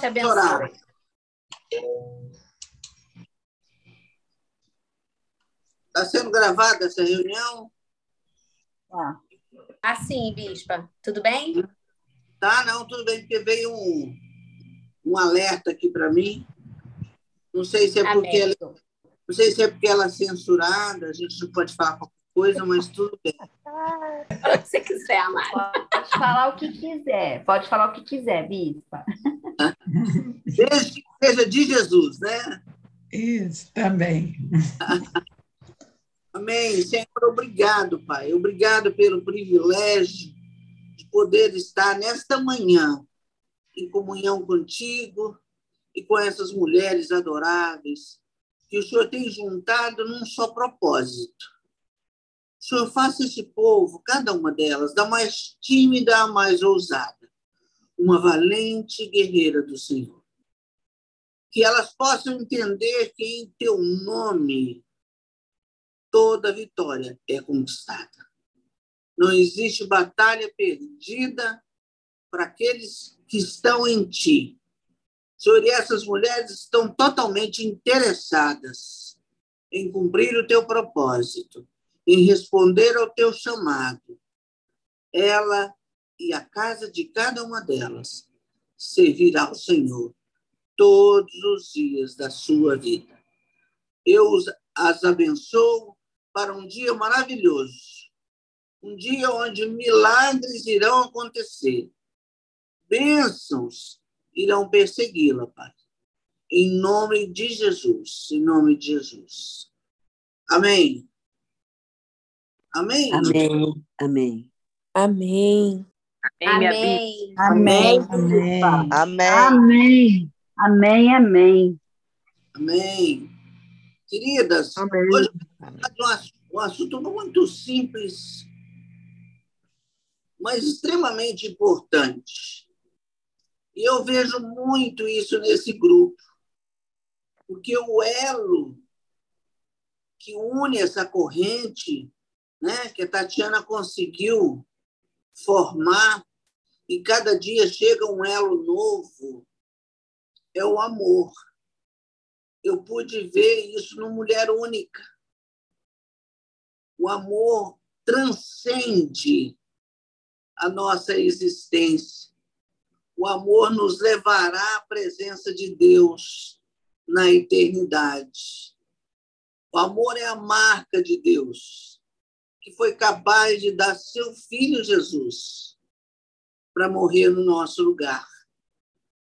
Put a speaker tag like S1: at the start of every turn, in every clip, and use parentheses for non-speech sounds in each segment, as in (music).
S1: te abençoe.
S2: Está sendo gravada essa reunião?
S1: Tá. Ah, sim, Bispa. Tudo bem?
S2: Tá, não, tudo bem, porque veio um, um alerta aqui para mim. Não sei se é porque ela, não sei se é porque ela é censurada, a gente não pode falar qualquer coisa, mas tudo bem.
S1: o que você quiser, Amara.
S3: Pode falar o que quiser, pode falar o que quiser, Bispa.
S2: Desde que seja de Jesus, né?
S4: Isso, também.
S2: Amém. Senhor, obrigado, Pai. Obrigado pelo privilégio de poder estar nesta manhã em comunhão contigo e com essas mulheres adoráveis que o Senhor tem juntado num só propósito. Senhor faça esse povo, cada uma delas, da mais tímida à mais ousada, uma valente guerreira do Senhor. Que elas possam entender que em teu nome toda vitória é conquistada. Não existe batalha perdida para aqueles que estão em ti. Senhor, e essas mulheres estão totalmente interessadas em cumprir o teu propósito, em responder ao teu chamado. Ela e a casa de cada uma delas servirá ao Senhor todos os dias da sua vida. Eu as abençoo para um dia maravilhoso, um dia onde milagres irão acontecer, bênçãos irão persegui-la, Pai. Em nome de Jesus, em nome de Jesus. Amém. Amém.
S5: Amém. Amém.
S6: Amém.
S1: Amém.
S3: Amém.
S4: Amém.
S3: Amém. Amém. Amém.
S2: Amém. Queridas,
S4: Amém.
S2: hoje um assunto muito simples, mas extremamente importante. E eu vejo muito isso nesse grupo, porque o elo que une essa corrente, né, que a Tatiana conseguiu formar, e cada dia chega um elo novo, é o amor eu pude ver isso numa mulher única. O amor transcende a nossa existência. O amor nos levará à presença de Deus na eternidade. O amor é a marca de Deus, que foi capaz de dar seu filho Jesus para morrer no nosso lugar.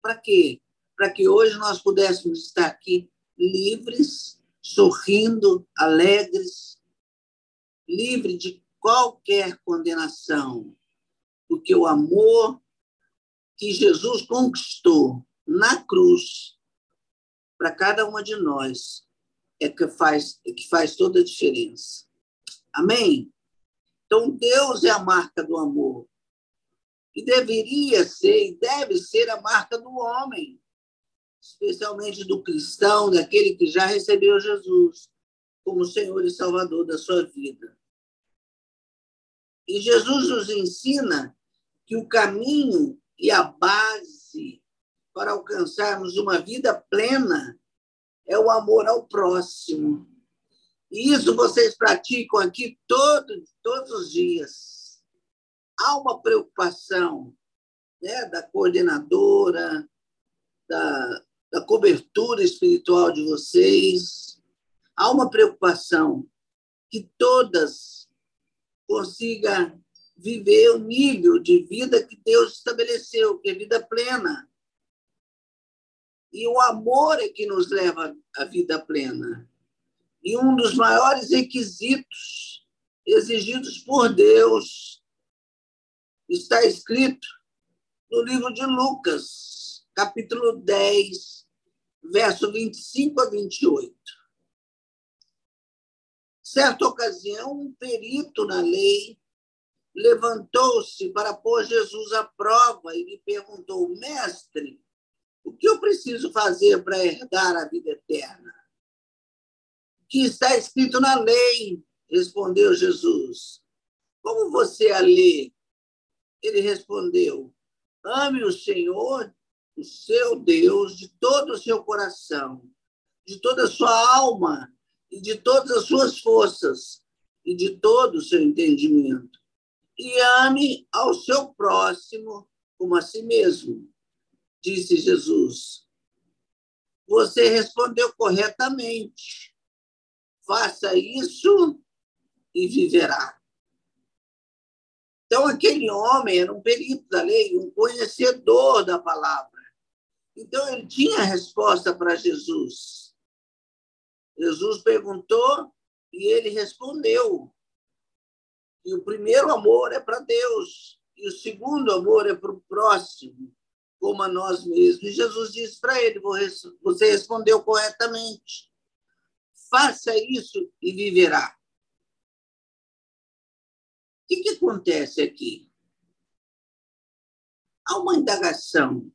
S2: Para quê? Para que hoje nós pudéssemos estar aqui livres, sorrindo, alegres, livre de qualquer condenação, porque o amor que Jesus conquistou na cruz para cada uma de nós é que faz é que faz toda a diferença. Amém. Então Deus é a marca do amor e deveria ser e deve ser a marca do homem especialmente do cristão, daquele que já recebeu Jesus como Senhor e Salvador da sua vida. E Jesus nos ensina que o caminho e a base para alcançarmos uma vida plena é o amor ao próximo. E isso vocês praticam aqui todo, todos os dias. Há uma preocupação né, da coordenadora, da, da cobertura espiritual de vocês. Há uma preocupação que todas consigam viver o nível de vida que Deus estabeleceu, que é vida plena. E o amor é que nos leva à vida plena. E um dos maiores requisitos exigidos por Deus está escrito no livro de Lucas, capítulo 10, verso 25 a 28. Certa ocasião, um perito na lei levantou-se para pôr Jesus à prova e lhe perguntou: Mestre, o que eu preciso fazer para herdar a vida eterna? Que está escrito na lei? Respondeu Jesus. Como você a lê? Ele respondeu: Ame o Senhor, o seu Deus de todo o seu coração, de toda a sua alma e de todas as suas forças e de todo o seu entendimento. E ame ao seu próximo como a si mesmo, disse Jesus. Você respondeu corretamente. Faça isso e viverá. Então, aquele homem era um perito da lei, um conhecedor da palavra. Então, ele tinha a resposta para Jesus. Jesus perguntou e ele respondeu. E o primeiro amor é para Deus, e o segundo amor é para o próximo, como a nós mesmos. E Jesus disse para ele: Você respondeu corretamente. Faça isso e viverá. O que, que acontece aqui? Há uma indagação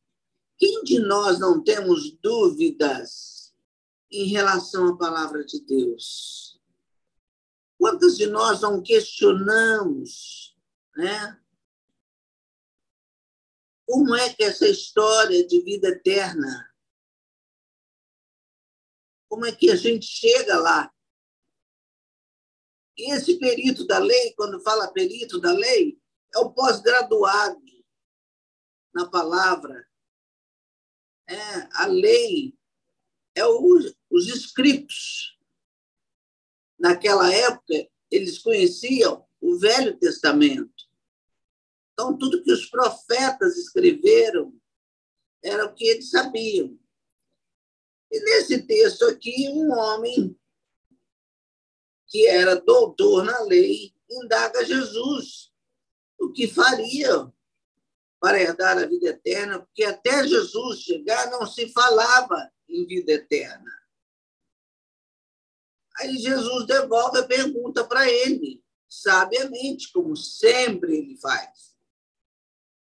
S2: quem de nós não temos dúvidas em relação à palavra de Deus? Quantos de nós não questionamos, né? Como é que essa história de vida eterna, como é que a gente chega lá? E esse perito da lei, quando fala perito da lei, é o pós-graduado na palavra, é, a lei, é o, os escritos. Naquela época, eles conheciam o Velho Testamento. Então, tudo que os profetas escreveram era o que eles sabiam. E nesse texto aqui, um homem que era doutor na lei indaga Jesus o que faria para herdar a vida eterna, porque até Jesus chegar não se falava em vida eterna. Aí Jesus devolve a pergunta para ele, sabiamente, como sempre ele faz.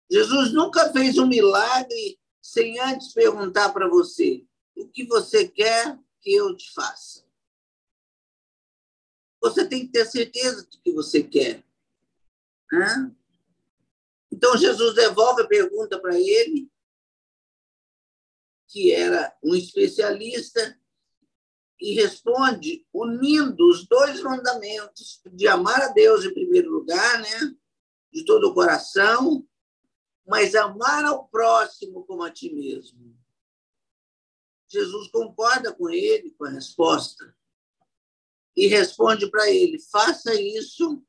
S2: Jesus nunca fez um milagre sem antes perguntar para você: o que você quer que eu te faça? Você tem que ter certeza do que você quer. Né? Então, Jesus devolve a pergunta para ele, que era um especialista, e responde unindo os dois mandamentos de amar a Deus em primeiro lugar, né? de todo o coração, mas amar ao próximo como a ti mesmo. Jesus concorda com ele, com a resposta, e responde para ele: faça isso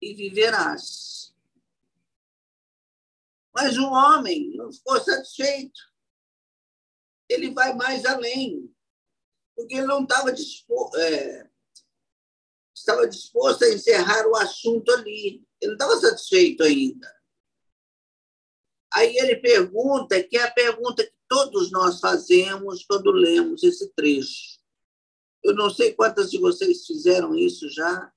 S2: e viverás. Mas o homem não ficou satisfeito. Ele vai mais além, porque ele não estava disposto, é, estava disposto a encerrar o assunto ali. Ele não estava satisfeito ainda. Aí ele pergunta, que é a pergunta que todos nós fazemos quando lemos esse trecho. Eu não sei quantas de vocês fizeram isso já,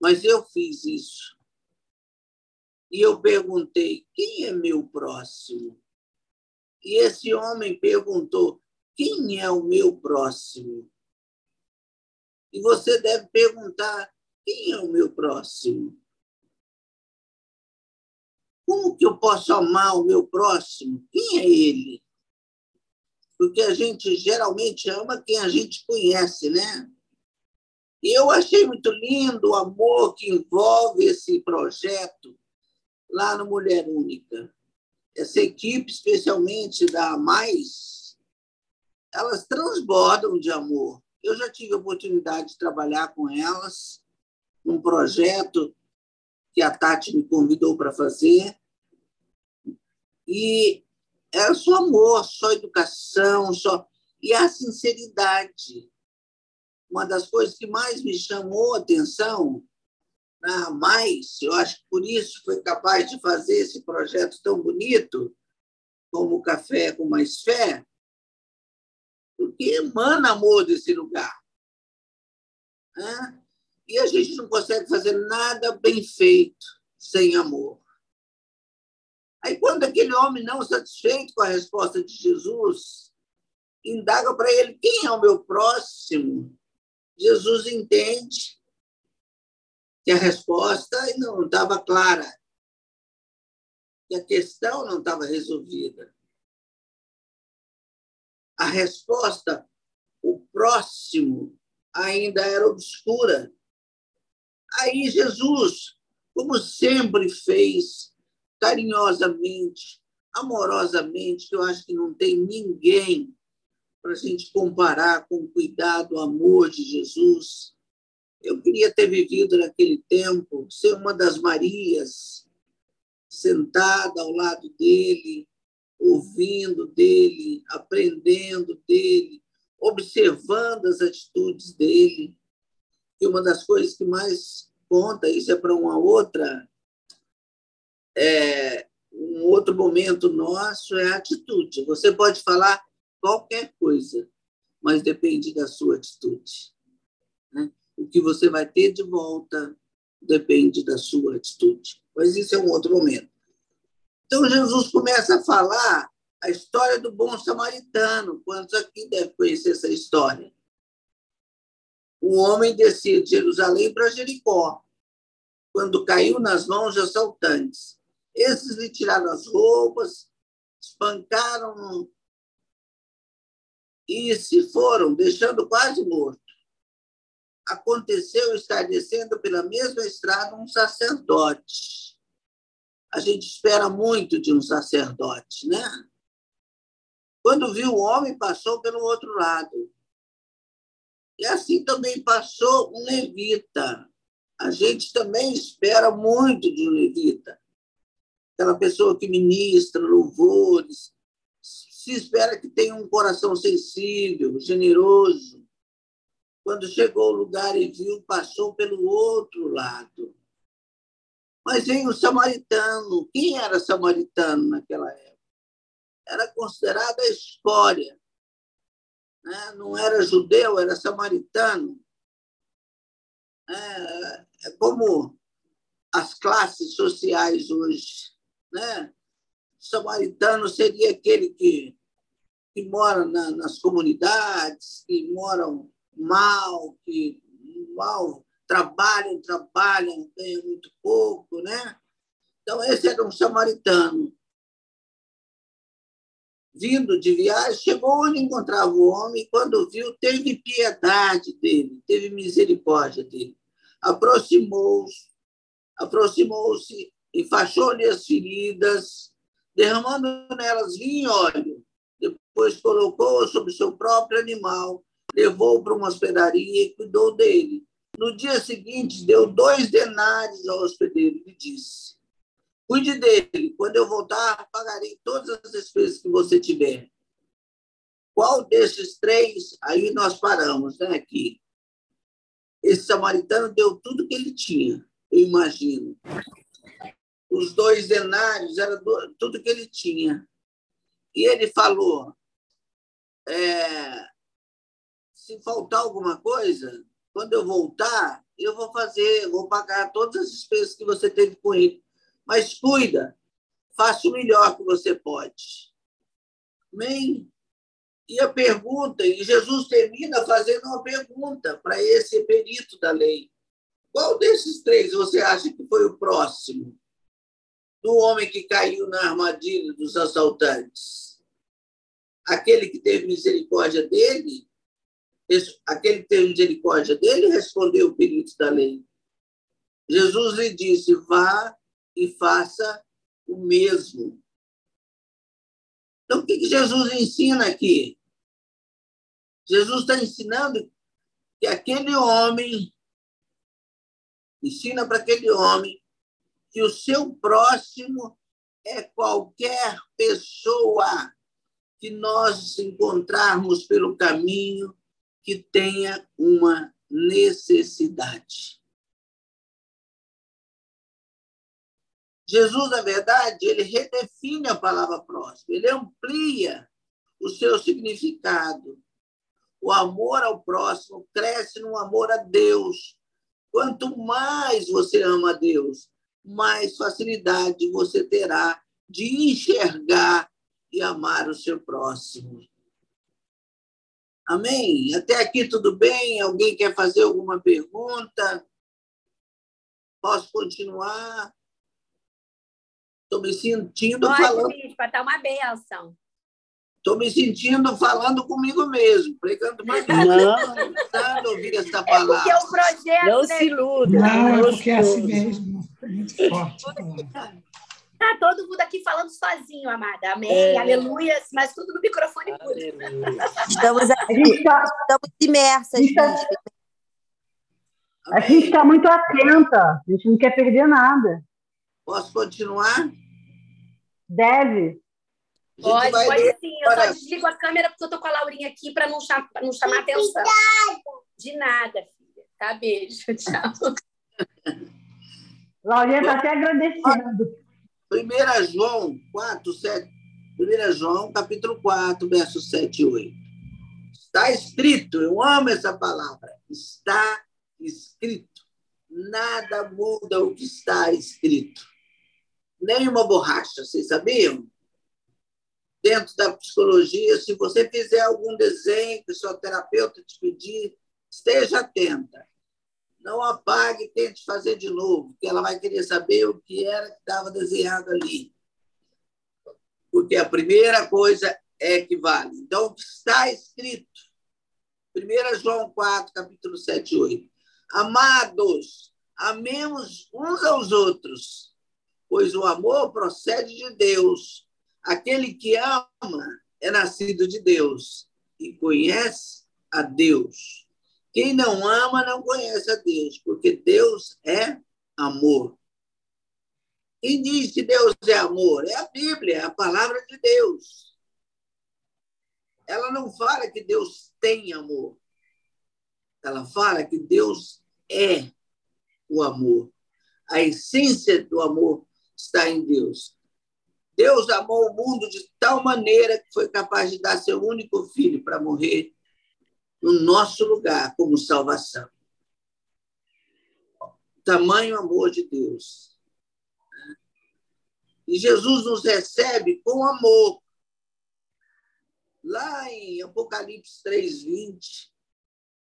S2: mas eu fiz isso. E eu perguntei: quem é meu próximo? E esse homem perguntou: quem é o meu próximo? E você deve perguntar: quem é o meu próximo? Como que eu posso amar o meu próximo? Quem é ele? Porque a gente geralmente ama quem a gente conhece, né? E eu achei muito lindo o amor que envolve esse projeto lá no Mulher Única. Essa equipe, especialmente da Mais, elas transbordam de amor. Eu já tive a oportunidade de trabalhar com elas num projeto que a Tati me convidou para fazer. E é só amor, só educação, só e a sinceridade. Uma das coisas que mais me chamou a atenção ah, mais, eu acho que por isso foi capaz de fazer esse projeto tão bonito, como o Café com Mais Fé, porque emana amor desse lugar. Né? E a gente não consegue fazer nada bem feito sem amor. Aí, quando aquele homem não satisfeito com a resposta de Jesus, indaga para ele quem é o meu próximo, Jesus entende que a resposta não estava clara, que a questão não estava resolvida. a resposta, o próximo, ainda era obscura. Aí Jesus, como sempre fez, carinhosamente, amorosamente, que eu acho que não tem ninguém para a gente comparar com o cuidado, o amor de Jesus. Eu queria ter vivido naquele tempo, ser uma das Marias, sentada ao lado dele, ouvindo dele, aprendendo dele, observando as atitudes dele. E uma das coisas que mais conta, isso é para uma outra, é, um outro momento nosso, é a atitude. Você pode falar qualquer coisa, mas depende da sua atitude. Né? O que você vai ter de volta depende da sua atitude. Mas isso é um outro momento. Então, Jesus começa a falar a história do bom samaritano. Quantos aqui devem conhecer essa história? Um homem descia de Jerusalém para Jericó, quando caiu nas mãos de assaltantes. Esses lhe tiraram as roupas, espancaram e se foram, deixando quase morto. Aconteceu estar descendo pela mesma estrada um sacerdote. A gente espera muito de um sacerdote, né? Quando viu o homem, passou pelo outro lado. E assim também passou um levita. A gente também espera muito de um levita. Aquela pessoa que ministra louvores, se espera que tenha um coração sensível, generoso. Quando chegou ao lugar e viu, passou pelo outro lado. Mas veio o samaritano. Quem era samaritano naquela época? Era considerado a escória. Né? Não era judeu, era samaritano. É, é como as classes sociais hoje. Né? samaritano seria aquele que, que mora na, nas comunidades, que moram mal, que mal trabalham, trabalham, ganham muito pouco, né? Então, esse era um samaritano. Vindo de viagem, chegou onde encontrava o homem, e quando viu, teve piedade dele, teve misericórdia dele. Aproximou-se, aproximou-se, enfaixou-lhe as feridas, derramando nelas vinho e óleo. Depois colocou sobre seu próprio animal, levou para uma hospedaria e cuidou dele. No dia seguinte, deu dois denários ao hospedeiro e disse: Cuide dele, quando eu voltar, pagarei todas as despesas que você tiver. Qual desses três? Aí nós paramos, né? Aqui. Esse samaritano deu tudo que ele tinha, eu imagino os dois denários, era tudo que ele tinha. E ele falou: é, se faltar alguma coisa, quando eu voltar, eu vou fazer, vou pagar todas as despesas que você teve com ele. Mas cuida, faça o melhor que você pode. Amém? E a pergunta, e Jesus termina fazendo uma pergunta para esse perito da lei. Qual desses três você acha que foi o próximo? Do homem que caiu na armadilha dos assaltantes. Aquele que teve misericórdia dele, aquele que teve misericórdia dele respondeu o perito da lei. Jesus lhe disse: vá e faça o mesmo. Então, o que Jesus ensina aqui? Jesus está ensinando que aquele homem, ensina para aquele homem que o seu próximo é qualquer pessoa que nós encontrarmos pelo caminho que tenha uma necessidade. Jesus, na verdade, ele redefine a palavra próximo, ele amplia o seu significado. O amor ao próximo cresce no amor a Deus. Quanto mais você ama a Deus, mais facilidade você terá de enxergar e amar o seu próximo. Amém? Até aqui tudo bem? Alguém quer fazer alguma pergunta? Posso continuar? Estou me sentindo
S1: Pode,
S2: falando.
S1: Bispa, tá uma benção.
S2: Estou me sentindo falando comigo mesmo, pregando para mim. (laughs)
S5: Não,
S2: ouvir essa
S1: É porque
S2: palavra.
S1: é um projeto,
S5: não
S1: né?
S5: se iluda.
S4: Não, é
S5: gostoso.
S4: porque é assim mesmo. Muito (laughs) forte.
S1: Tá todo mundo aqui falando sozinho, amada. Amém,
S5: É.
S1: aleluias, mas tudo no microfone.
S6: Estamos,
S7: A gente está
S6: estamos imersas,
S7: a gente
S2: Amém?
S7: tá muito atenta, a gente não quer perder nada.
S2: Posso continuar?
S7: Deve.
S1: Pode, pode
S2: ler
S1: sim. Eu só desligo a câmera porque eu tô com a Laurinha aqui para não, cham pra não chamar atenção. De nada, filha. Tá, beijo. (laughs) Tchau.
S7: Laurinha está até agradecendo.
S2: 1 João 4, 7. 1 João, capítulo 4, versos 7 e 8. Está escrito, eu amo essa palavra. Está escrito. Nada muda o que está escrito. Nem uma borracha, vocês sabiam? Dentro da psicologia, se você fizer algum desenho que o seu terapeuta te pedir, esteja atenta. Não apague tente fazer de novo, porque ela vai querer saber o que era que estava desenhado ali. Porque a primeira coisa é que vale. Então, que está escrito? 1 João 4, capítulo 7 e 8. Amados, amemos uns aos outros, pois o amor procede de Deus. Aquele que ama é nascido de Deus e conhece a Deus. Quem não ama não conhece a Deus, porque Deus é amor. Quem diz que Deus é amor? É a Bíblia, é a palavra de Deus. Ela não fala que Deus tem amor. Ela fala que Deus é o amor. A essência do amor está em Deus. Deus amou o mundo de tal maneira que foi capaz de dar seu único filho para morrer no nosso lugar como salvação. Tamanho amor de Deus. E Jesus nos recebe com amor. Lá em Apocalipse 3:20,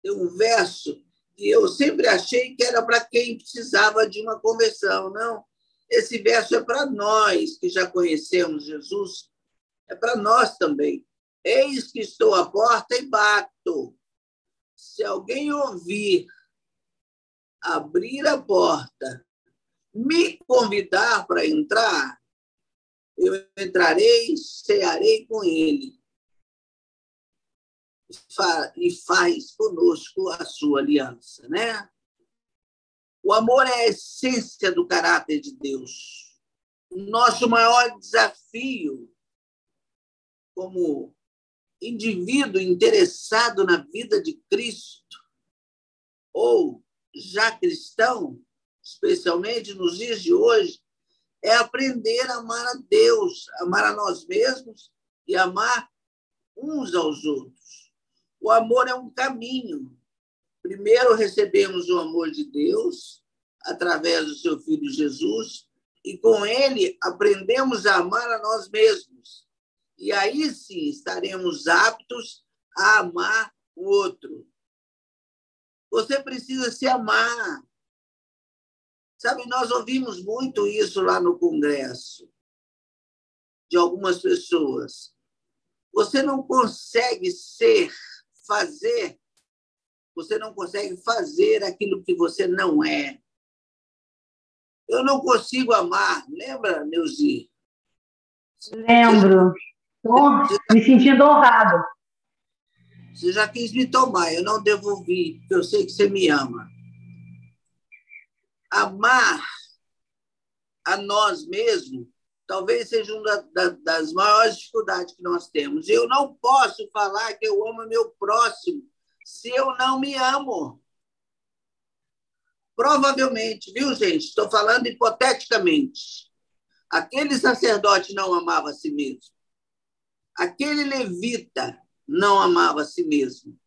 S2: tem um verso que eu sempre achei que era para quem precisava de uma conversão, não. Esse verso é para nós que já conhecemos Jesus, é para nós também. Eis que estou à porta e bato. Se alguém ouvir abrir a porta, me convidar para entrar, eu entrarei, cearei com ele e faz conosco a sua aliança, né? O amor é a essência do caráter de Deus. Nosso maior desafio como indivíduo interessado na vida de Cristo ou já cristão, especialmente nos dias de hoje, é aprender a amar a Deus, amar a nós mesmos e amar uns aos outros. O amor é um caminho. Primeiro recebemos o amor de Deus através do seu filho Jesus e com ele aprendemos a amar a nós mesmos. E aí sim estaremos aptos a amar o outro. Você precisa se amar. Sabe, nós ouvimos muito isso lá no Congresso, de algumas pessoas. Você não consegue ser, fazer, você não consegue fazer aquilo que você não é. Eu não consigo amar, lembra, Neuzi?
S7: Lembro. Tô me sentindo honrado.
S2: Você já quis me tomar, eu não devolvi, porque eu sei que você me ama. Amar a nós mesmos talvez seja uma das maiores dificuldades que nós temos. Eu não posso falar que eu amo meu próximo se eu não me amo. Provavelmente, viu, gente? Estou falando hipoteticamente. Aquele sacerdote não amava a si mesmo. Aquele levita não amava a si mesmo.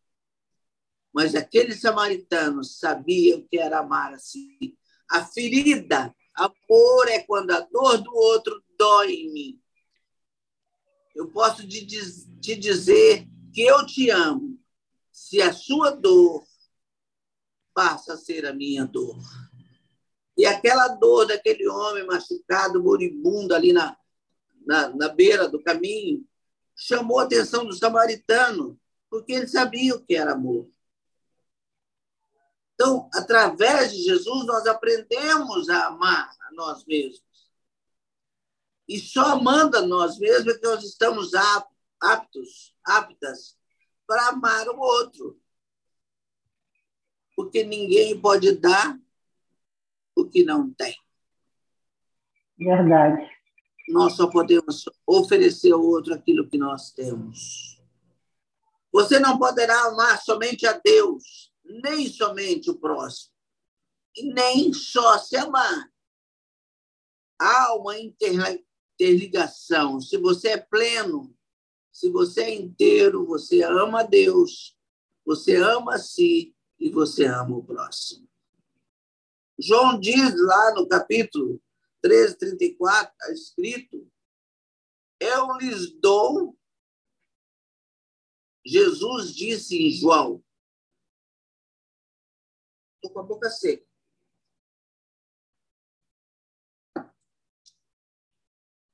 S2: Mas aquele samaritano sabia o que era amar a si. A ferida, amor é quando a dor do outro dói em mim. Eu posso te dizer que eu te amo se a sua dor passa a ser a minha dor. E aquela dor daquele homem machucado, moribundo ali na, na, na beira do caminho, chamou a atenção do samaritano, porque ele sabia o que era amor. Então, através de Jesus, nós aprendemos a amar a nós mesmos. E só amando a nós mesmos é que nós estamos aptos, aptas para amar o outro. Porque ninguém pode dar o que não tem.
S7: Verdade.
S2: Nós só podemos oferecer ao outro aquilo que nós temos. Você não poderá amar somente a Deus, nem somente o próximo, e nem só se amar. Há uma interligação. Se você é pleno, se você é inteiro, você ama a Deus, você ama a si e você ama o próximo. João diz lá no capítulo 13, 34, está escrito: Eu lhes dou. Jesus disse em João: Estou com a boca seca.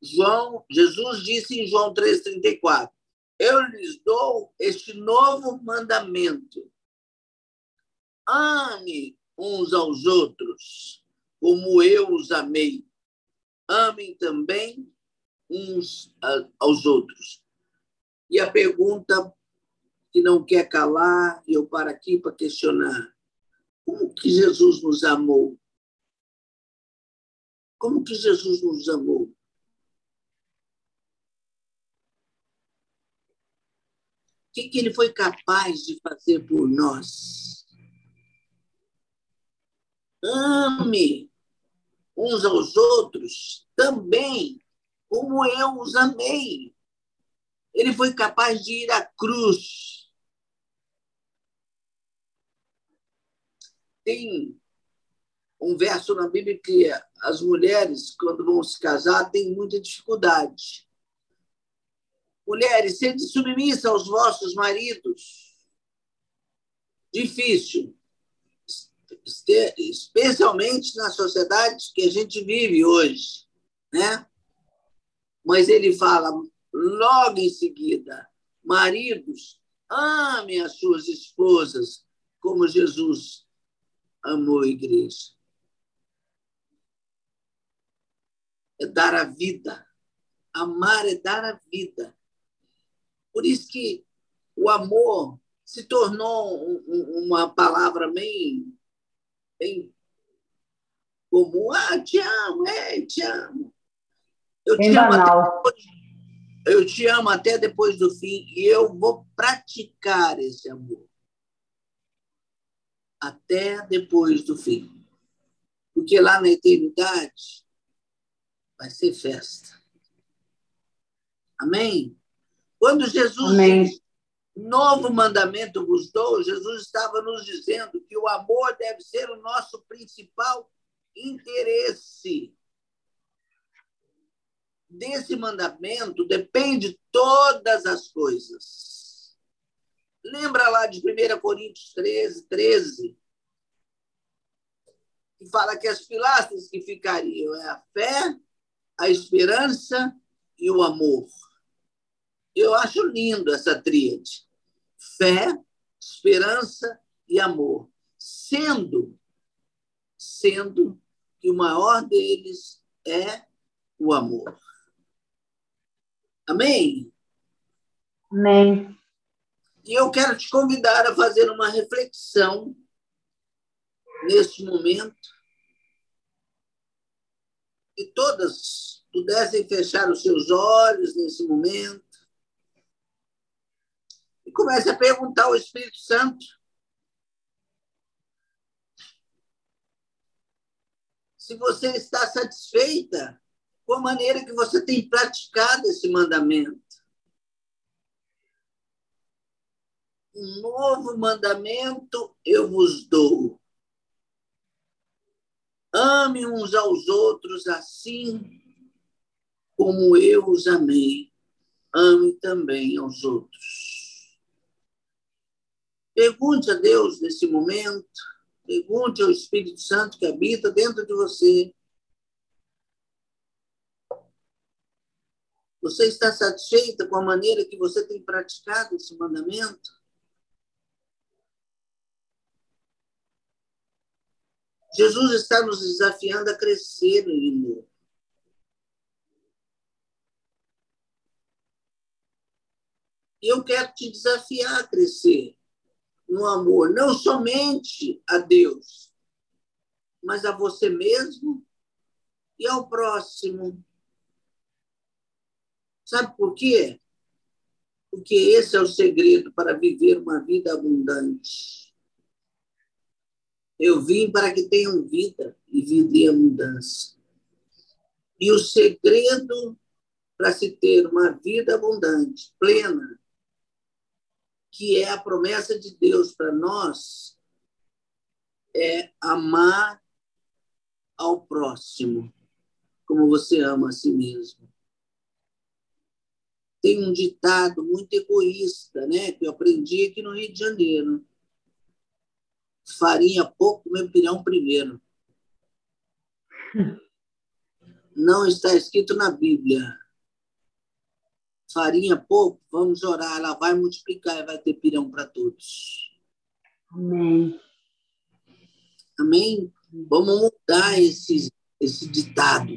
S2: João, Jesus disse em João 3,34: Eu lhes dou este novo mandamento. Ame uns aos outros, como eu os amei. Amem também uns aos outros. E a pergunta que não quer calar, eu paro aqui para questionar: como que Jesus nos amou? Como que Jesus nos amou? O que, que ele foi capaz de fazer por nós? Ame uns aos outros também, como eu os amei. Ele foi capaz de ir à cruz tem um verso na Bíblia que as mulheres, quando vão se casar, têm muita dificuldade. Mulheres, sede submissa aos vossos maridos. Difícil. Especialmente na sociedade que a gente vive hoje. Né? Mas ele fala logo em seguida: maridos, amem as suas esposas como Jesus amou a igreja. É dar a vida. Amar é dar a vida. Por isso que o amor se tornou uma palavra bem, bem comum. Ah, te amo, é, te amo. Eu te, amo até, eu te amo até depois do fim e eu vou praticar esse amor até depois do fim. Porque lá na eternidade vai ser festa. Amém? Quando Jesus Amém. Novo mandamento vos dou, Jesus estava nos dizendo que o amor deve ser o nosso principal interesse. Desse mandamento depende todas as coisas. Lembra lá de 1 Coríntios 13, 13, que fala que as pilastras que ficariam é a fé, a esperança e o amor. Eu acho lindo essa tríade. Fé, esperança e amor. Sendo, sendo que o maior deles é o amor. Amém?
S7: Amém.
S2: E eu quero te convidar a fazer uma reflexão neste momento. Que todas pudessem fechar os seus olhos nesse momento. Comece a perguntar ao Espírito Santo. Se você está satisfeita com a maneira que você tem praticado esse mandamento. um novo mandamento eu vos dou. Ame uns aos outros assim como eu os amei. Ame também aos outros. Pergunte a Deus nesse momento, pergunte ao Espírito Santo que habita dentro de você. Você está satisfeita com a maneira que você tem praticado esse mandamento? Jesus está nos desafiando a crescer em amor. E eu quero te desafiar a crescer no amor, não somente a Deus, mas a você mesmo e ao próximo. Sabe por quê? Porque esse é o segredo para viver uma vida abundante. Eu vim para que tenham vida e vida em abundância. E o segredo para se ter uma vida abundante, plena, que é a promessa de Deus para nós, é amar ao próximo como você ama a si mesmo. Tem um ditado muito egoísta, né, que eu aprendi aqui no Rio de Janeiro. Farinha pouco, meu pirão primeiro. (laughs) Não está escrito na Bíblia farinha pouco, vamos orar, ela vai multiplicar e vai ter pirão para todos.
S7: Amém.
S2: Amém? Vamos mudar esse, esse ditado.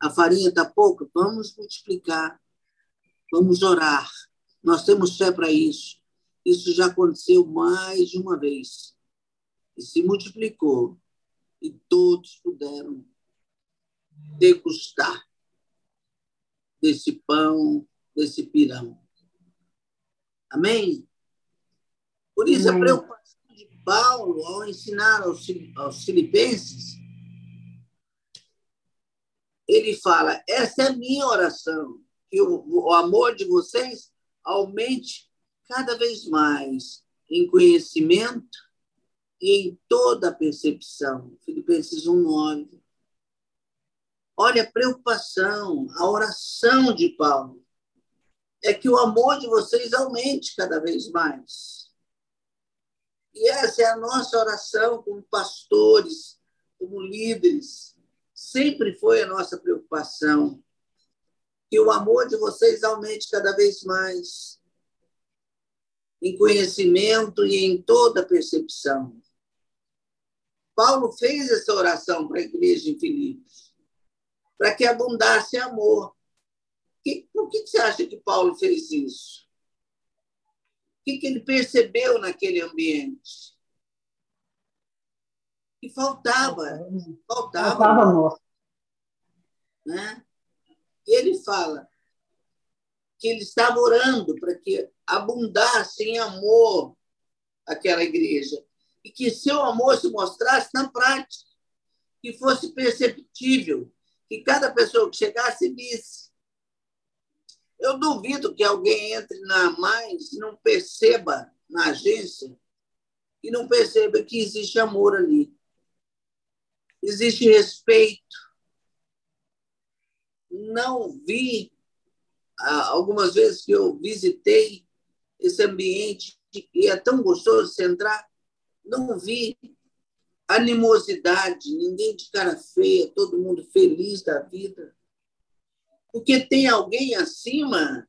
S2: A farinha está pouca? Vamos multiplicar. Vamos orar. Nós temos fé para isso. Isso já aconteceu mais de uma vez. E se multiplicou. E todos puderam degustar desse pão desse pirão. Amém? Por isso, Amém. a preocupação de Paulo ao ensinar aos, aos filipenses, ele fala: essa é a minha oração, que o, o amor de vocês aumente cada vez mais em conhecimento e em toda a percepção. Filipenses 1,9. Olha a preocupação, a oração de Paulo é que o amor de vocês aumente cada vez mais. E essa é a nossa oração como pastores, como líderes. Sempre foi a nossa preocupação. Que o amor de vocês aumente cada vez mais em conhecimento e em toda percepção. Paulo fez essa oração para a igreja em Filipos, para que abundasse amor. Que, por que você acha que Paulo fez isso? O que, que ele percebeu naquele ambiente? Que faltava. Faltava, faltava amor. Né? E ele fala que ele estava orando para que abundasse em amor aquela igreja e que seu amor se mostrasse na prática, que fosse perceptível, que cada pessoa que chegasse visse eu duvido que alguém entre na mais e não perceba na agência e não perceba que existe amor ali. Existe respeito. Não vi, ah, algumas vezes que eu visitei esse ambiente e é tão gostoso você entrar, não vi animosidade, ninguém de cara feia, todo mundo feliz da vida porque tem alguém acima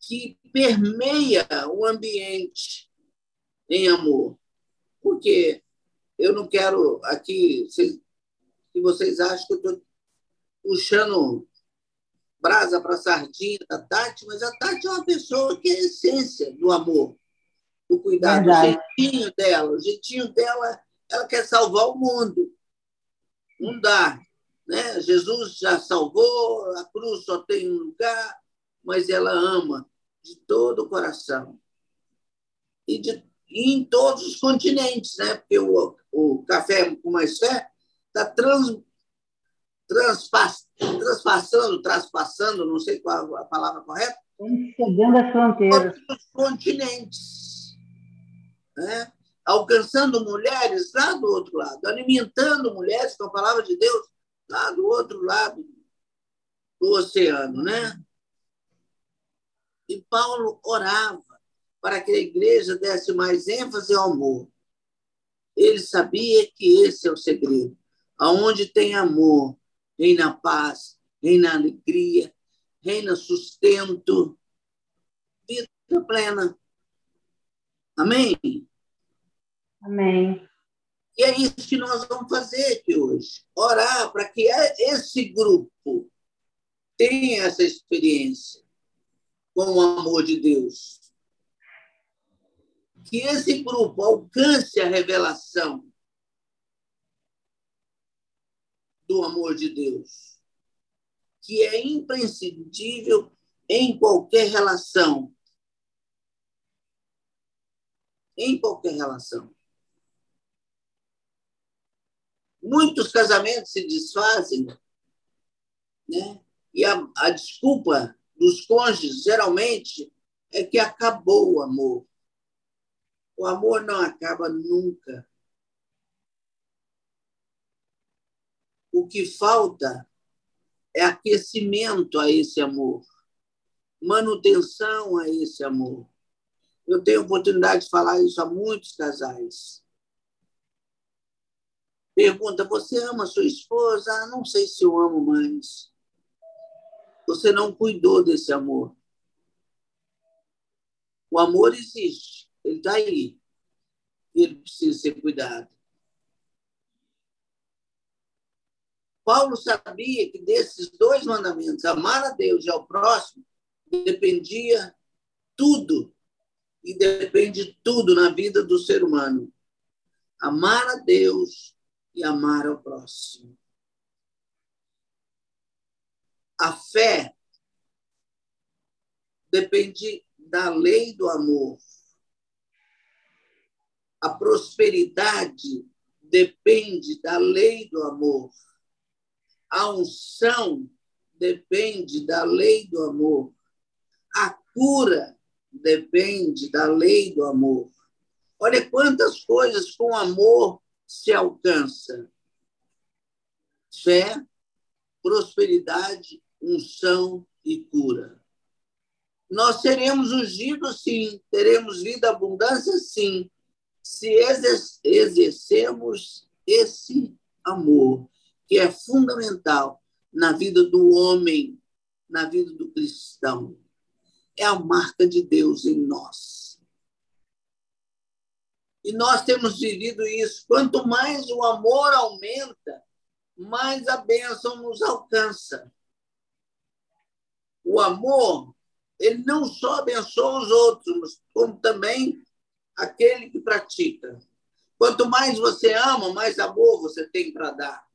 S2: que permeia o ambiente em amor. Porque eu não quero aqui que vocês acham que eu estou puxando brasa para sardinha da Tati, mas a Tati é uma pessoa que é a essência do amor, do cuidado, Verdade. o jeitinho dela. O jeitinho dela, ela quer salvar o mundo. Não dá. Né? Jesus já salvou, a cruz só tem um lugar, mas ela ama de todo o coração. E, de, e em todos os continentes, né? porque o, o Café com Mais Fé está trans, transpass, transpassando, traspassando, não sei qual a palavra correta,
S7: Chegando as fronteiras.
S2: Todos os continentes. Né? Alcançando mulheres lá do outro lado, alimentando mulheres com a palavra de Deus lá do outro lado do oceano, né? E Paulo orava para que a igreja desse mais ênfase ao amor. Ele sabia que esse é o segredo. Aonde tem amor, reina paz, reina alegria, reina sustento, vida plena. Amém?
S7: Amém.
S2: E é isso que nós vamos fazer aqui hoje. Orar para que esse grupo tenha essa experiência com o amor de Deus. Que esse grupo alcance a revelação do amor de Deus, que é imprescindível em qualquer relação. Em qualquer relação. Muitos casamentos se desfazem, né? e a, a desculpa dos cônjuges, geralmente, é que acabou o amor. O amor não acaba nunca. O que falta é aquecimento a esse amor, manutenção a esse amor. Eu tenho oportunidade de falar isso a muitos casais. Pergunta: você ama sua esposa? Ah, não sei se eu amo mais. Você não cuidou desse amor. O amor existe, ele está aí. Ele precisa ser cuidado. Paulo sabia que desses dois mandamentos, amar a Deus e ao próximo, dependia tudo. E depende tudo na vida do ser humano. Amar a Deus e amar ao próximo. A fé depende da lei do amor. A prosperidade depende da lei do amor. A unção depende da lei do amor. A cura depende da lei do amor. Olha quantas coisas com amor se alcança. Fé, prosperidade, unção e cura. Nós seremos ungidos, sim, teremos vida abundância, sim, se exercemos esse amor, que é fundamental na vida do homem, na vida do cristão. É a marca de Deus em nós. E nós temos vivido isso. Quanto mais o amor aumenta, mais a bênção nos alcança. O amor, ele não só abençoa os outros, como também aquele que pratica. Quanto mais você ama, mais amor você tem para dar.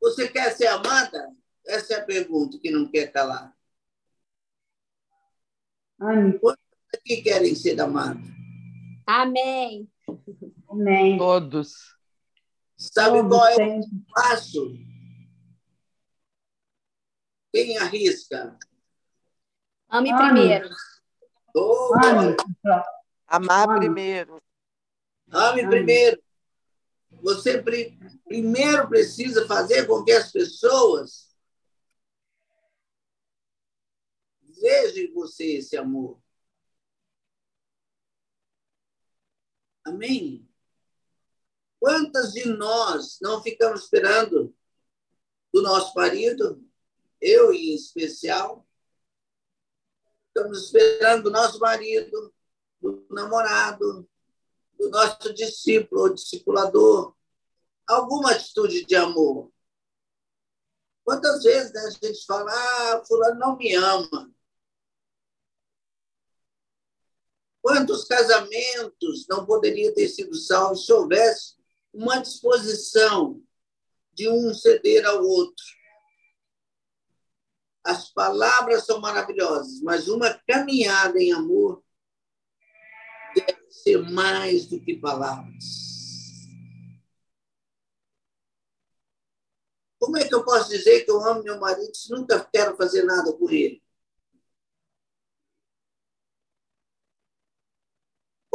S2: Você quer ser amada? Essa é a pergunta que não quer calar.
S7: Amém.
S2: Quantos aqui querem ser amados?
S1: Amém.
S7: Amém.
S5: Todos.
S2: Sabe
S7: Todos
S2: qual é o passo? Quem arrisca?
S1: Ame
S7: Ame.
S1: primeiro.
S2: Oh,
S7: Ame.
S5: Amar
S7: Ame.
S5: primeiro.
S2: ame
S7: Ame.
S2: primeiro. Você pri- primeiro precisa fazer com que as pessoas vejam em você esse amor. Amém? Quantas de nós não ficamos esperando do nosso marido, eu em especial, estamos esperando do nosso marido, do namorado, do nosso discípulo ou discipulador, alguma atitude de amor. Quantas vezes né, a gente fala, ah, fulano não me ama. Quantos casamentos não poderiam ter sido salvos se houvesse uma disposição de um ceder ao outro? As palavras são maravilhosas, mas uma caminhada em amor deve ser mais do que palavras. Como é que eu posso dizer que eu amo meu marido se nunca quero fazer nada por ele?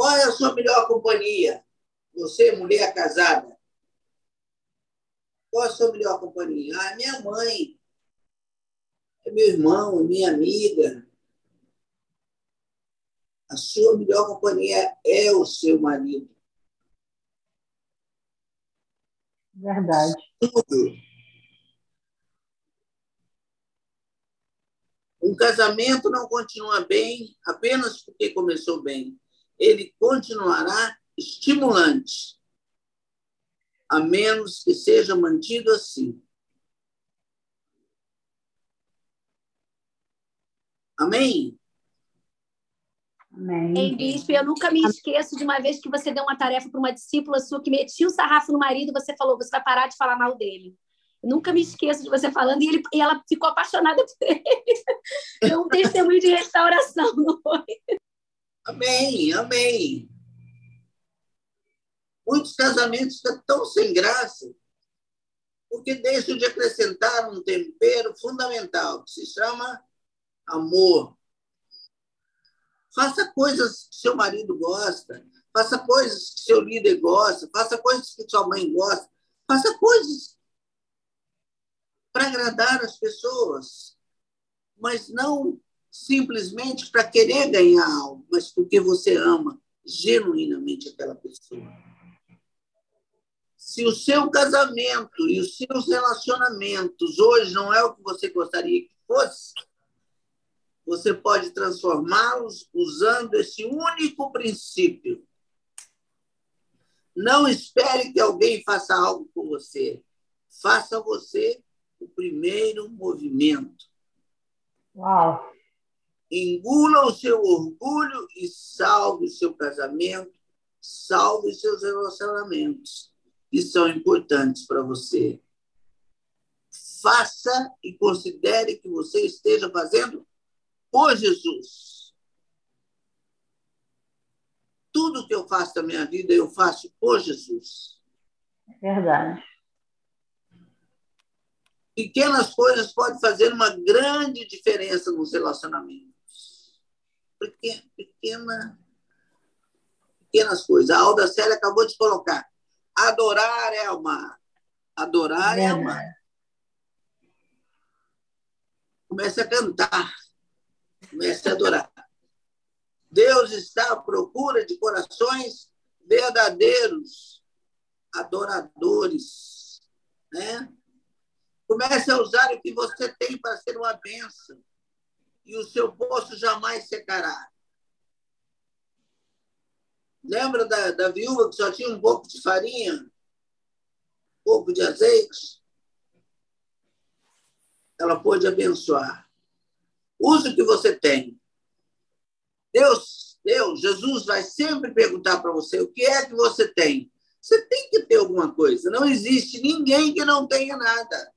S2: Qual é a sua melhor companhia? Você, mulher casada. Qual é a sua melhor companhia? Ah, minha mãe. É meu irmão, é minha amiga. A sua melhor companhia é o seu marido.
S7: Verdade.
S2: Tudo. Um casamento não continua bem apenas porque começou bem. Ele continuará estimulante, a menos que seja mantido assim. Amém?
S7: Amém.
S1: Ei, bispo, eu nunca me esqueço de uma vez que você deu uma tarefa para uma discípula sua que metia o sarrafo no marido e você falou, você vai parar de falar mal dele. Eu nunca me esqueço de você falando e, ele, e ela ficou apaixonada por ele. (laughs) É um testemunho de restauração, não foi?
S2: Amém, amém. Muitos casamentos ficam tão sem graça porque deixam de acrescentar um tempero fundamental que se chama amor. Faça coisas que seu marido gosta, faça coisas que seu líder gosta, faça coisas que sua mãe gosta, faça coisas para agradar as pessoas, mas não simplesmente para querer ganhar algo, mas porque você ama genuinamente aquela pessoa. Se o seu casamento e os seus relacionamentos hoje não é o que você gostaria que fosse, você pode transformá-los usando esse único princípio. Não espere que alguém faça algo por você. Faça você o primeiro movimento.
S7: Uau!
S2: Engula o seu orgulho e salve o seu casamento, salve os seus relacionamentos, que são importantes para você. Faça e considere que você esteja fazendo por Jesus. Tudo que eu faço na minha vida, eu faço por Jesus.
S7: Verdade.
S2: Pequenas coisas podem fazer uma grande diferença nos relacionamentos. Pequena, pequenas coisas. A Alda Célia acabou de colocar. Adorar é amar. Adorar é amar. Comece a cantar. Comece a adorar. Deus está à procura de corações verdadeiros, adoradores. Né? Comece a usar o que você tem para ser uma bênção. E o seu poço jamais secará. Lembra da, da viúva que só tinha um pouco de farinha? Um pouco de azeite? Ela pôde abençoar. Use o que você tem. Deus, Deus, Jesus vai sempre perguntar para você o que é que você tem. Você tem que ter alguma coisa. Não existe ninguém que não tenha nada.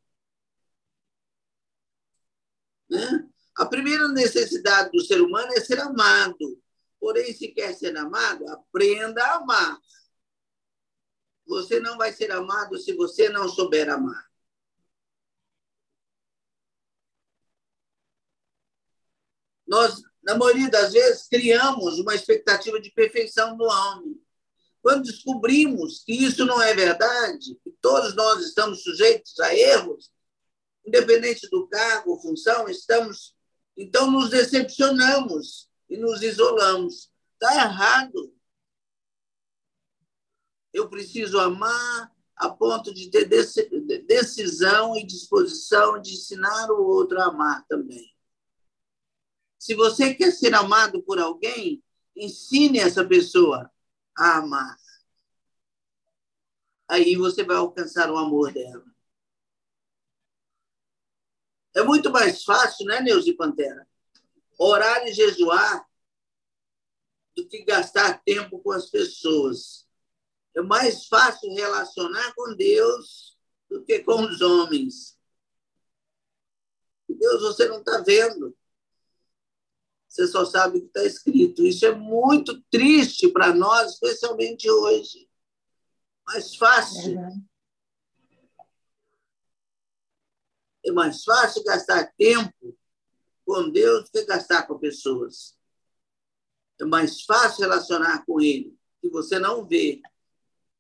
S2: Né? A primeira necessidade do ser humano é ser amado. Porém, se quer ser amado, aprenda a amar. Você não vai ser amado se você não souber amar. Nós, na maioria das vezes, criamos uma expectativa de perfeição no homem. Quando descobrimos que isso não é verdade, que todos nós estamos sujeitos a erros, independente do cargo ou função, estamos, então nos decepcionamos e nos isolamos. Está errado. Eu preciso amar a ponto de ter decisão e disposição de ensinar o outro a amar também. Se você quer ser amado por alguém, ensine essa pessoa a amar. Aí você vai alcançar o amor dela. É muito mais fácil, né, Neuzi Pantera? Orar e jejuar do que gastar tempo com as pessoas. É mais fácil relacionar com Deus do que com os homens. Deus você não está vendo você só sabe o que está escrito. Isso é muito triste para nós, especialmente hoje. Mais fácil. É mais fácil gastar tempo com Deus do que gastar com pessoas. É mais fácil relacionar com Ele, que você não vê,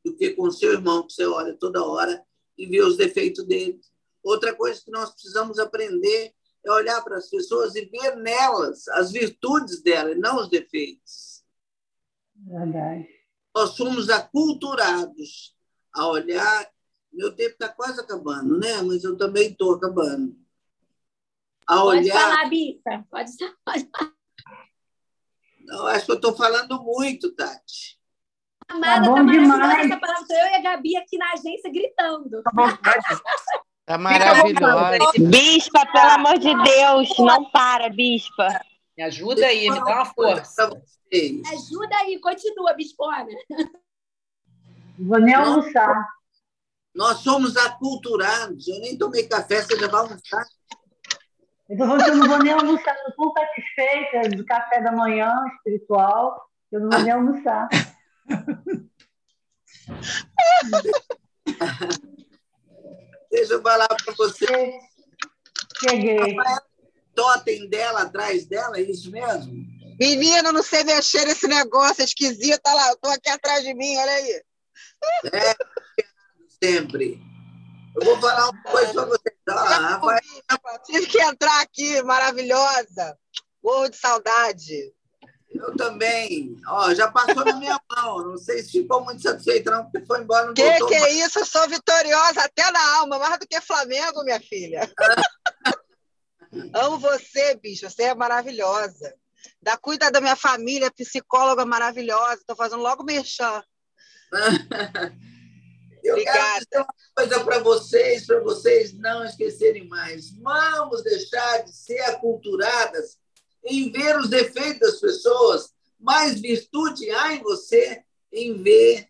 S2: do que com seu irmão, que você olha toda hora e vê os defeitos dele. Outra coisa que nós precisamos aprender é olhar para as pessoas e ver nelas as virtudes delas, e não os defeitos.
S7: Verdade.
S2: Nós somos aculturados a olhar. Meu tempo está quase acabando, né? Mas eu também estou acabando. a
S1: Pode
S2: olhar.
S1: falar, Bica. Pode pode falar.
S2: Não, acho que eu estou falando muito, Tati.
S1: Amada,
S7: bom
S1: tá maravilhosa
S7: demais.
S1: essa palavra. Tô eu e a Gabi aqui na agência gritando.
S5: Tá maravilhosa.
S6: Bispa, pelo amor de Deus, não para, bispa.
S8: Me ajuda aí, me dá uma força.
S2: Vocês.
S1: Ajuda aí, continua, Bispona.
S7: Vou nem almoçar.
S2: Nós somos aculturados. Eu nem tomei café, você já vai almoçar.
S7: Eu que eu não vou nem almoçar. Eu tão satisfeita do café da manhã espiritual. que Eu não vou nem almoçar. (laughs)
S2: Deixa eu falar para você.
S7: Cheguei.
S2: Totem dela atrás dela, é isso mesmo?
S9: Menino, não sei mexer nesse negócio esquisito. Olha lá, eu tô aqui atrás de mim, olha aí.
S2: É, sempre. Eu vou falar uma coisa para você. Ah,
S9: Tive que entrar aqui, maravilhosa. Morro de saudade.
S2: eu também. Ó, já passou na minha mão. Não sei se ficou muito satisfeito, não, porque foi embora não
S9: Que
S2: voltou
S9: que é
S2: mais.
S9: isso? Eu sou vitoriosa até na alma, mais do que Flamengo, minha filha. (laughs) Amo você, bicho. Você é maravilhosa. Da cuida da minha família, psicóloga maravilhosa. Estou fazendo logo merchan. (laughs)
S2: Eu
S9: Obrigada.
S2: quero dizer uma coisa para vocês, para vocês não esquecerem mais. Vamos deixar de ser aculturadas em ver os defeitos das pessoas. Mais virtude há em você em ver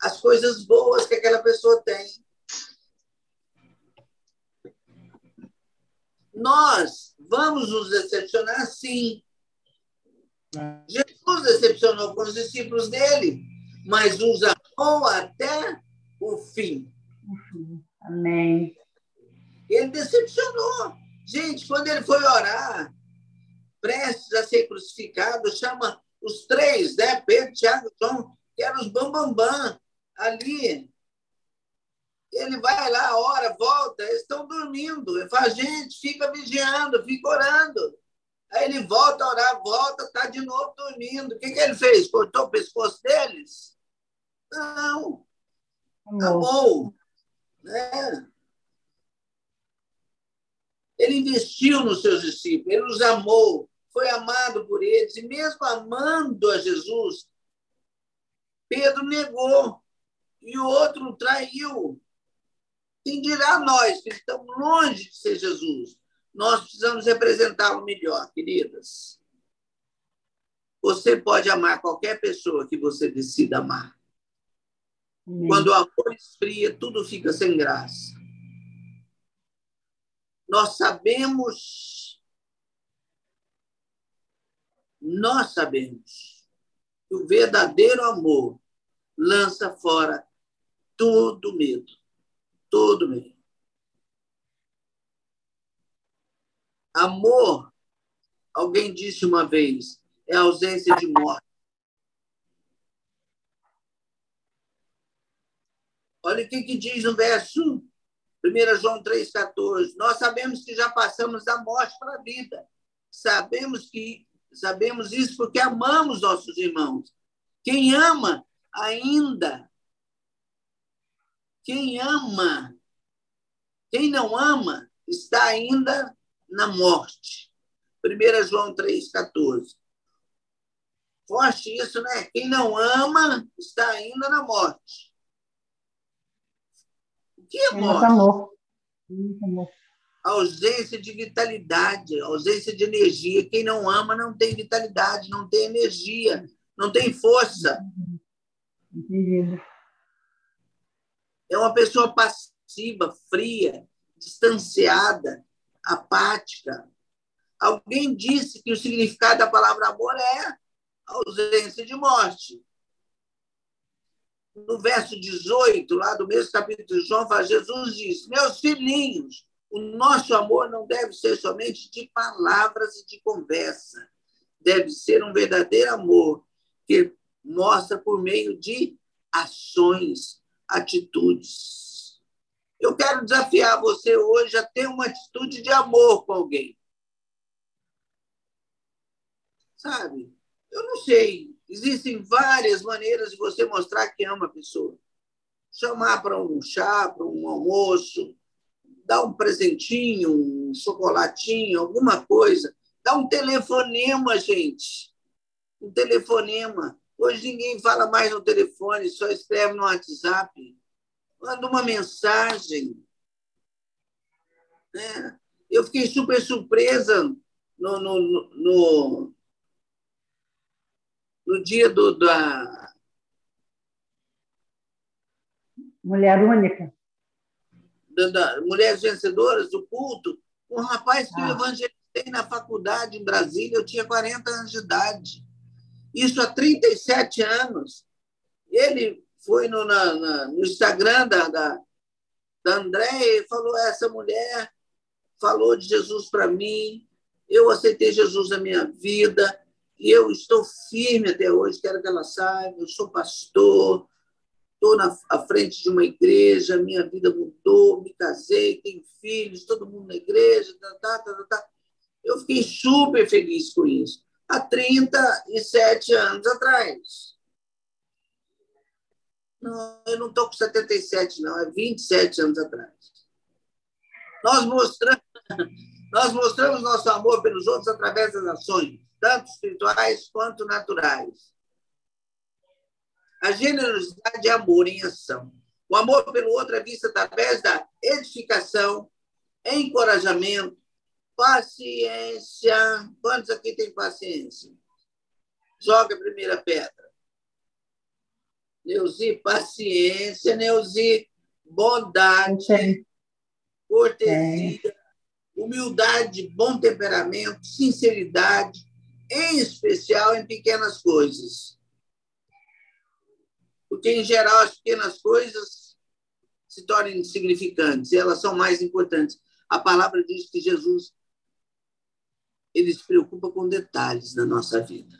S2: as coisas boas que aquela pessoa tem. Nós vamos nos decepcionar, sim. Jesus decepcionou com os discípulos dele, mas os amou até o fim.
S7: Amém.
S2: Ele decepcionou. Gente, quando ele foi orar, prestes a ser crucificado, chama os três, né? Pedro, Tiago João, que eram os bambambam bam, bam, ali. Ele vai lá, ora, volta, eles estão dormindo. Ele fala, gente, fica vigiando, fica orando. Aí ele volta a orar, volta, está de novo dormindo. O que, que ele fez? Cortou o pescoço deles? Não,
S7: Amor.
S2: amou. Né? Ele investiu nos seus discípulos, ele os amou, foi amado por eles, e mesmo amando a Jesus, Pedro negou e o outro traiu. Quem dirá nós que estamos longe de ser Jesus? Nós precisamos representá-lo melhor, queridas. Você pode amar qualquer pessoa que você decida amar.
S7: Amém.
S2: Quando o amor esfria, tudo fica sem graça. Nós sabemos, nós sabemos que o verdadeiro amor lança fora todo medo, todo medo. Amor, alguém disse uma vez, é ausência de morte. Olha o que, que diz no verso 1 João 3,14. Nós sabemos que já passamos da morte para a vida. Sabemos que sabemos isso porque amamos nossos irmãos. Quem ama ainda, quem ama, quem não ama, está ainda na morte. 1 João 3,14. Forte isso, né? Quem não ama está ainda na morte. O que é
S7: É amor. Amor.
S2: ausência de vitalidade, ausência de energia. Quem não ama não tem vitalidade, não tem energia, não tem força.
S7: Entendido.
S2: É uma pessoa passiva, fria, distanciada, apática. Alguém disse que o significado da palavra amor é ausência de morte. No verso 18, lá do mesmo capítulo de João, Jesus diz: Meus filhinhos, o nosso amor não deve ser somente de palavras e de conversa. Deve ser um verdadeiro amor que mostra por meio de ações, atitudes. Eu quero desafiar você hoje a ter uma atitude de amor com alguém. Sabe? Eu não sei. Existem várias maneiras de você mostrar que ama a pessoa. Chamar para um chá, para um almoço, dá um presentinho, um chocolatinho, alguma coisa. Dá um telefonema, gente. Um telefonema. Hoje ninguém fala mais no telefone, só escreve no WhatsApp. Manda uma mensagem. Né? Eu fiquei super surpresa no, no, no, no dia do, da.
S7: Mulher única.
S2: Da, da, Mulheres Vencedoras, do culto, um rapaz que
S7: Ah.
S2: eu evangelizei na faculdade em Brasília, eu tinha 40 anos de idade. Isso há 37 anos. Ele foi no, na- na- no Instagram da, da, da Andréia e falou: essa mulher falou de Jesus para mim, eu aceitei Jesus na minha vida e eu estou firme até hoje, quero que ela saiba, eu sou pastor, estou na à frente de uma igreja, minha vida mudou, me casei, tenho filhos, todo mundo na igreja, tá, tá, tá, tá, tá. Eu fiquei super feliz com isso. Há 37 anos atrás. Não, eu não estou com 77, não, é 27 anos atrás. Nós mostramos, nós mostramos nosso amor pelos outros através das ações, tanto espirituais quanto naturais. A generosidade é amor em ação. O amor pelo outro é visto através da edificação, encorajamento, paciência. Quantos aqui têm paciência? Joga a primeira pedra. Neuzi, paciência. Neuzi, bondade, cortesia, humildade, bom temperamento, sinceridade, em especial em pequenas coisas. Porque, em geral, as pequenas coisas se tornam insignificantes, e elas são mais importantes. A palavra diz que Jesus ele se preocupa com detalhes na nossa vida.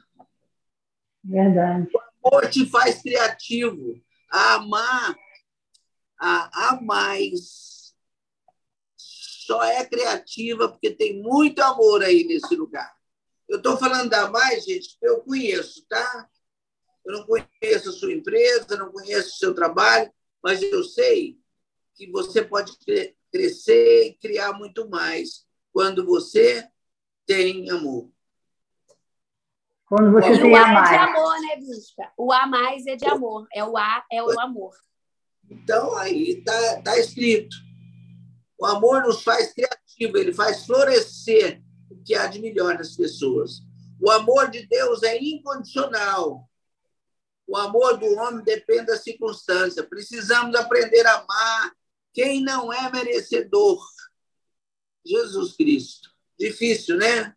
S7: Verdade.
S2: O amor te faz criativo, a amar, a, a mais. Só é criativa porque tem muito amor aí nesse lugar. Eu estou falando da mais, gente, porque eu conheço, tá? Eu não conheço a sua empresa, não conheço o seu trabalho, mas eu sei que você pode cre- crescer e criar muito mais quando você tem amor.
S7: Quando você
S1: E
S7: tem
S1: o
S7: a
S1: A é de
S7: mais.
S1: amor, né, Bispa? O A mais é de amor. É o A, é o amor.
S2: Então, aí está tá escrito. O amor nos faz criativo, ele faz florescer o que há de melhor nas pessoas. O amor de Deus é incondicional. O amor do homem depende da circunstância. Precisamos aprender a amar quem não é merecedor. Jesus Cristo. Difícil, né?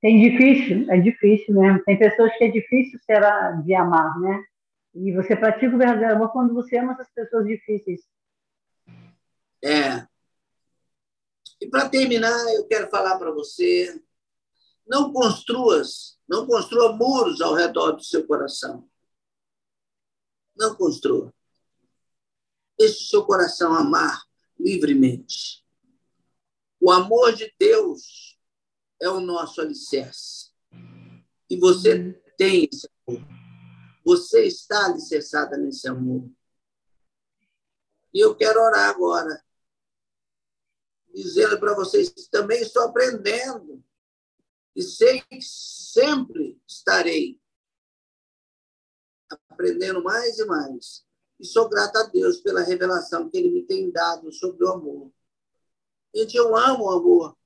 S7: Tem difícil, é difícil mesmo. Tem pessoas que é difícil será de amar, né? E você pratica o verdadeiro amor quando você ama essas pessoas difíceis.
S2: É. E para terminar, eu quero falar para você: não construas, não construa muros ao redor do seu coração. Não construa. Deixe o seu coração amar livremente. O amor de Deus é o nosso alicerce. E você tem esse amor. Você está alicerçada nesse amor. E eu quero orar agora dizendo para vocês que também estou aprendendo e sei que sempre estarei aprendendo mais e mais. E sou grato a Deus pela revelação que Ele me tem dado sobre o amor. Gente, eu amo o amor.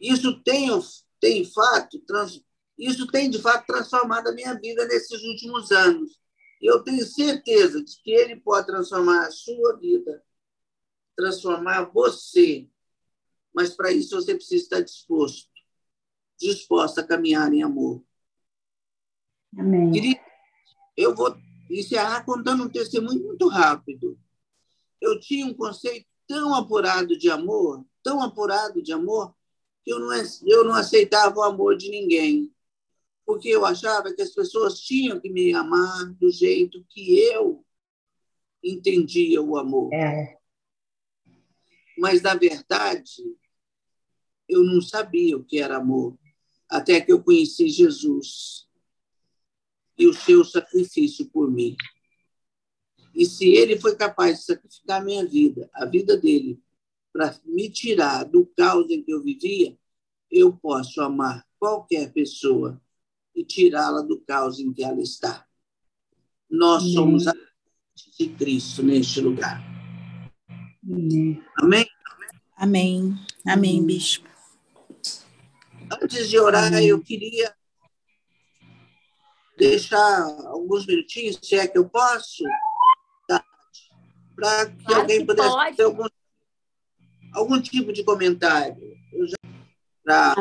S2: Isso tem, tem fato, trans, isso tem de fato transformado a minha vida nesses últimos anos. E eu tenho certeza de que Ele pode transformar a sua vida transformar você. Mas para isso você precisa estar disposto, disposta a caminhar em amor.
S7: Amém.
S2: Querido, eu vou encerrar contando um testemunho muito rápido. Eu tinha um conceito tão apurado de amor, tão apurado de amor, que eu não, eu não aceitava o amor de ninguém. Porque eu achava que as pessoas tinham que me amar do jeito que eu entendia o amor.
S7: É.
S2: Mas, na verdade, eu não sabia o que era amor, até que eu conheci Jesus e o seu sacrifício por mim. E se ele foi capaz de sacrificar a minha vida, a vida dele, para me tirar do caos em que eu vivia, eu posso amar qualquer pessoa e tirá-la do caos em que ela está. Nós somos a de Cristo neste lugar.
S7: Amém.
S2: Amém?
S10: Amém. Amém, bispo.
S2: Antes de orar,
S7: Amém.
S2: eu queria deixar alguns minutinhos, se é que eu posso, para que
S1: Claro
S2: alguém
S1: que
S2: pudesse
S1: pode.
S2: ter algum, algum tipo de comentário. Eu já, pra-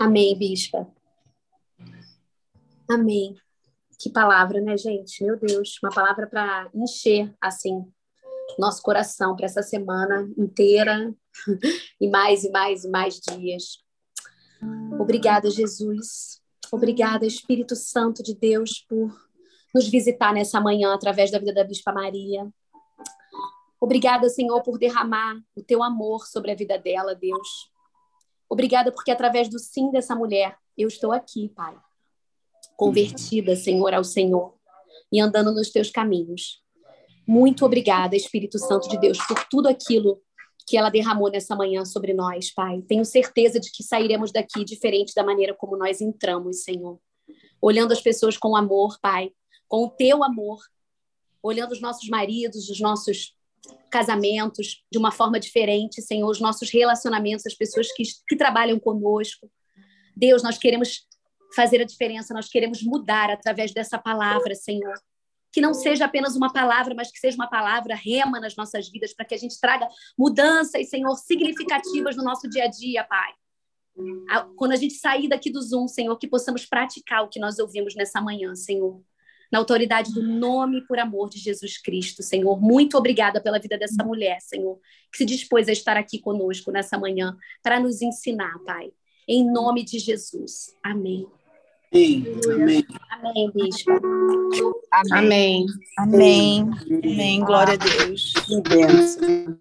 S1: Amém, bispa. Amém. Que palavra, né, gente? Meu Deus, uma palavra para encher, assim, nosso coração para essa semana inteira e mais e mais e mais dias. Obrigada, Jesus. Obrigada, Espírito Santo de Deus, por nos visitar nessa manhã através da vida da Bispa Maria. Obrigada, Senhor, por derramar o teu amor sobre a vida dela, Deus. Obrigada porque através do sim dessa mulher eu estou aqui, Pai. Convertida, Senhor, ao Senhor e andando nos teus caminhos. Muito obrigada, Espírito Santo de Deus, por tudo aquilo que ela derramou nessa manhã sobre nós, Pai. Tenho certeza de que sairemos daqui diferente da maneira como nós entramos, Senhor. Olhando as pessoas com amor, Pai, com o teu amor, olhando os nossos maridos, os nossos casamentos de uma forma diferente, Senhor, os nossos relacionamentos, as pessoas que, que trabalham conosco. Deus, nós queremos fazer a diferença, nós queremos mudar através dessa palavra, Senhor. Que não seja apenas uma palavra, mas que seja uma palavra rema nas nossas vidas, para que a gente traga mudanças, Senhor, significativas no nosso dia a dia, Pai. Quando a gente sair daqui do Zoom, Senhor, que possamos praticar o que nós ouvimos nessa manhã, Senhor na autoridade do nome e por amor de Jesus Cristo, Senhor. Muito obrigada pela vida dessa mulher, Senhor, que se dispôs a estar aqui conosco nessa manhã para nos ensinar, Pai. Em nome de Jesus. Amém.
S2: Amém. Amém.
S1: Amém, bispo.
S10: Amém. Amém. Amém. Glória a Deus.
S2: Que bênção.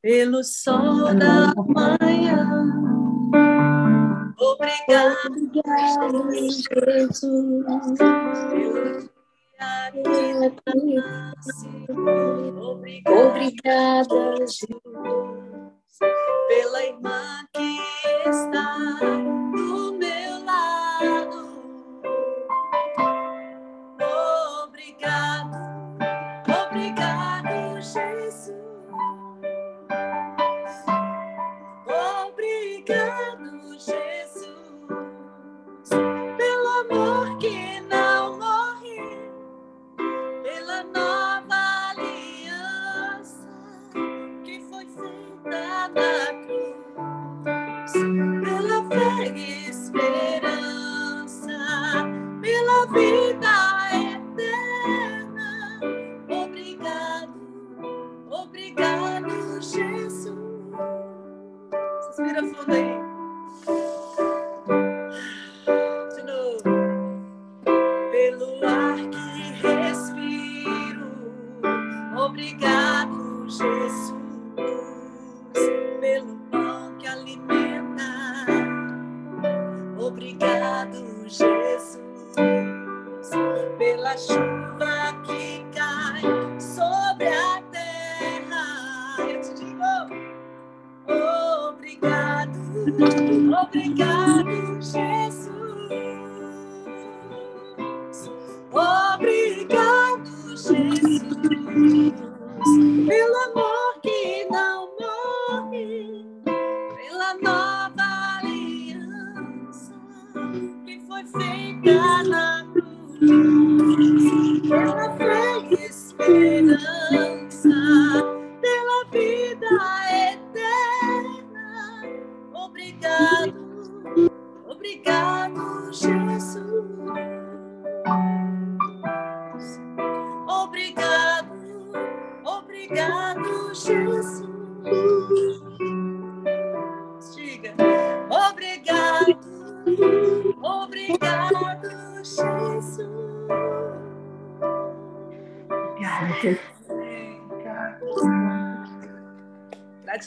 S11: Pelo sol da manhã. Obrigado,
S1: Obrigado, Jesus. Obrigada, Jesus.
S11: pela irmã que está do meu pela fé e esperança, pela vida